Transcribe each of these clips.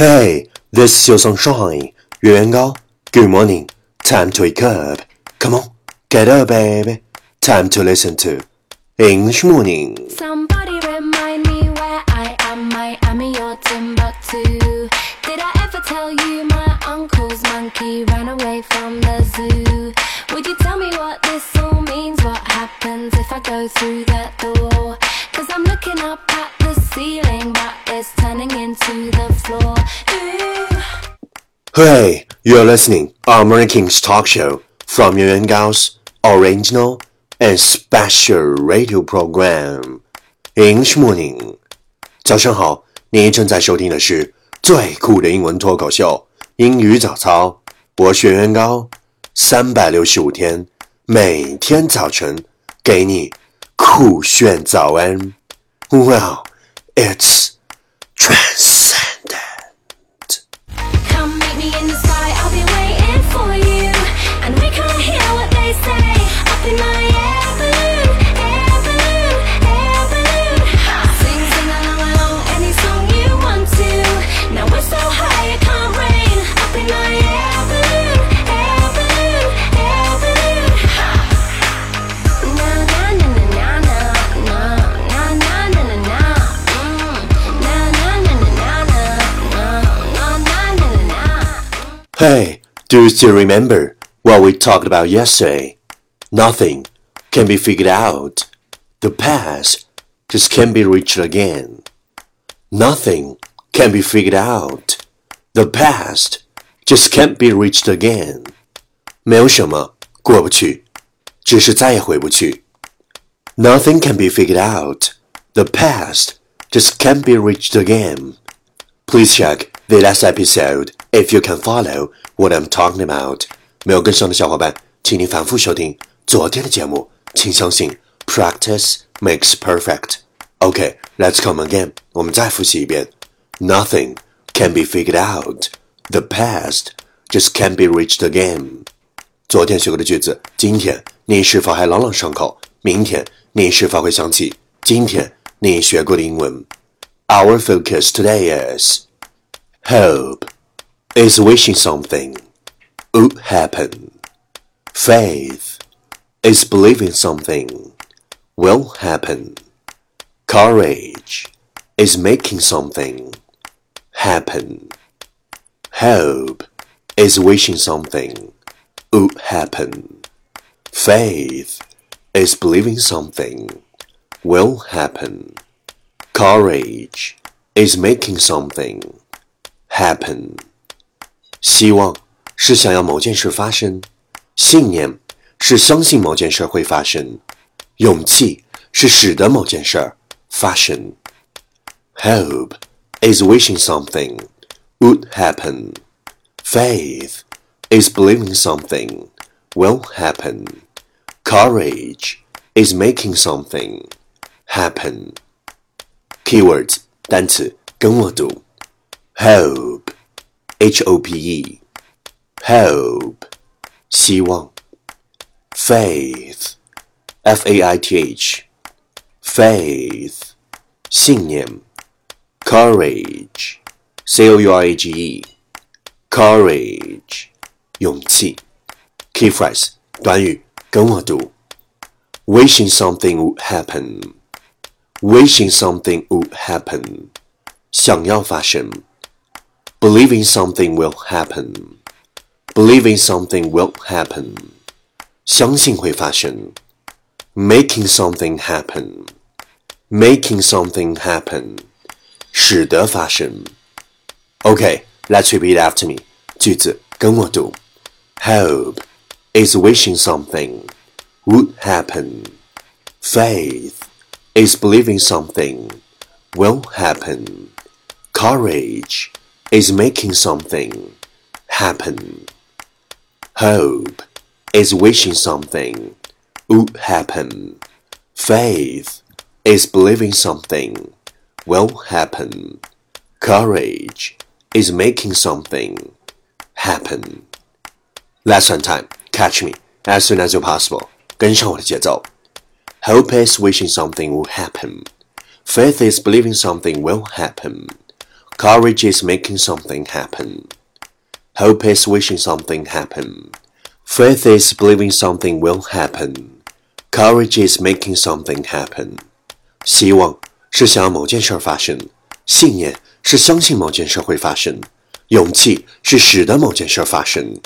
Hey, this is your sunshine, Yuan Gao. Good morning. Time to wake up. Come on, get up, baby. Time to listen to English Morning. Somebody remind me where I am. I am in your Timbuktu. Did I ever tell you my uncle's monkey ran away from the zoo? Would you tell me what this all means? What happens if I go through that door? Cause I'm looking up at the ceiling, but it's turning into the floor. Ooh. Hey, you're listening our Morning King's talk show from Yuan Yuan Gao's original and special radio program English Morning. 早上好，你正在收听的是最酷的英文脱口秀英语早操。我是袁元高，三百六十五天，每天早晨给你酷炫早安。Well, it's trans. Hey, do you still remember what we talked about yesterday? Nothing can be figured out. The past just can't be reached again. Nothing can be figured out. The past just can't be reached again. 没有什么过不去，只是再也回不去。Nothing can be figured out. The past just can't be reached again. Please check the last episode if you can follow what I'm talking about. 没有跟上的小伙伴，请你反复收听昨天的节目。请相信，practice makes perfect. Okay, let's come again. 我们再复习一遍。Nothing can be figured out. The past just can't be reached again. 昨天学过的句子，今天你是否还朗朗上口？明天你是否会想起今天你学过的英文？Our focus today is hope is wishing something would happen. Faith is believing something will happen. Courage is making something happen. Hope is wishing something would happen. Faith is believing something will happen. Courage is making something happen. 希望是想要某件事发生，信念是相信某件事会发生，勇气是使得某件事发生。Hope is wishing something would happen. Faith is believing something will happen. Courage is making something happen. Keywords 单词跟我读，hope, h o p e, hope 希望，faith, f a i t h, faith 信念，courage, c o u r a g e, courage 勇气。Key phrase 短语跟我读，wishing something would happen。wishing something would happen，想要发生 ；believing something will happen，believing something will happen，相信会发生；making something happen，making something happen，使得发生。OK，let's repeat after me，句子跟我读：Hope is wishing something would happen. Faith is believing something will happen. Courage is making something happen. Hope is wishing something would happen. Faith is believing something will happen. Courage is making something happen. Lesson time. Catch me as soon as you're possible. 跟上我的节奏。Hope is wishing something will happen. Faith is believing something will happen. Courage is making something happen. Hope is wishing something happen. Faith is believing something will happen. Courage is making something happen. 希望是想要某件事发生，信念是相信某件事会发生，勇气是使得某件事发生。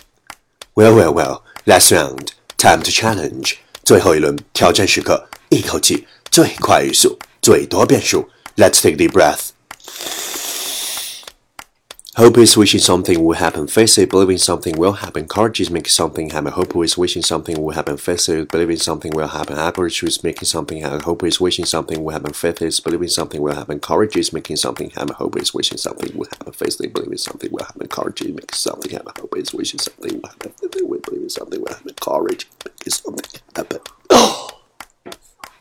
Well, well, well. Last round, time to challenge. 最后一轮挑战时刻，一口气最快语速，最多变数。Let's take a deep breath. Hope is wishing something will happen. Faith is believing something will happen. Courage is making something happen. Hope is wishing something will happen. Faith is believing something will happen. Courage is making something happen. Hope is wishing something will happen. Faith is believing something will happen. Courage is making something happen. Hope is wishing something will happen. Faith is believing something will happen. Courage is making something happen. Hope is wishing something will happen. Faith is believing something will happen. Courage making something happen.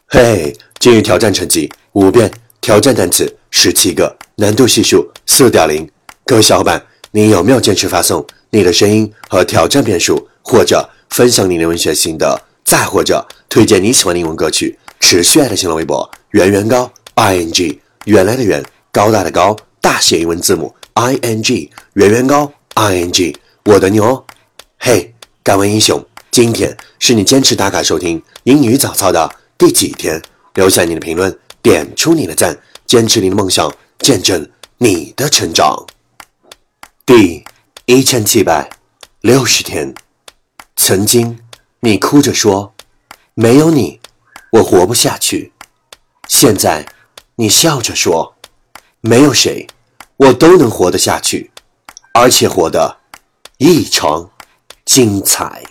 嘿，今日挑战成绩五遍，挑战单词十七个，难度系数四点零。 各位小伙伴，你有没有坚持发送你的声音和挑战变数，或者分享你的文学心得，再或者推荐你喜欢的英文歌曲？持续爱的新浪微博圆圆高 i n g 原来的圆高大的高大写英文字母 i n g 圆圆高 i n g 我的牛！嘿，敢问英雄，今天是你坚持打卡收听英语早操的第几天？留下你的评论，点出你的赞，坚持你的梦想，见证你的成长。第一千七百六十天，曾经你哭着说：“没有你，我活不下去。”现在你笑着说：“没有谁，我都能活得下去，而且活得异常精彩。”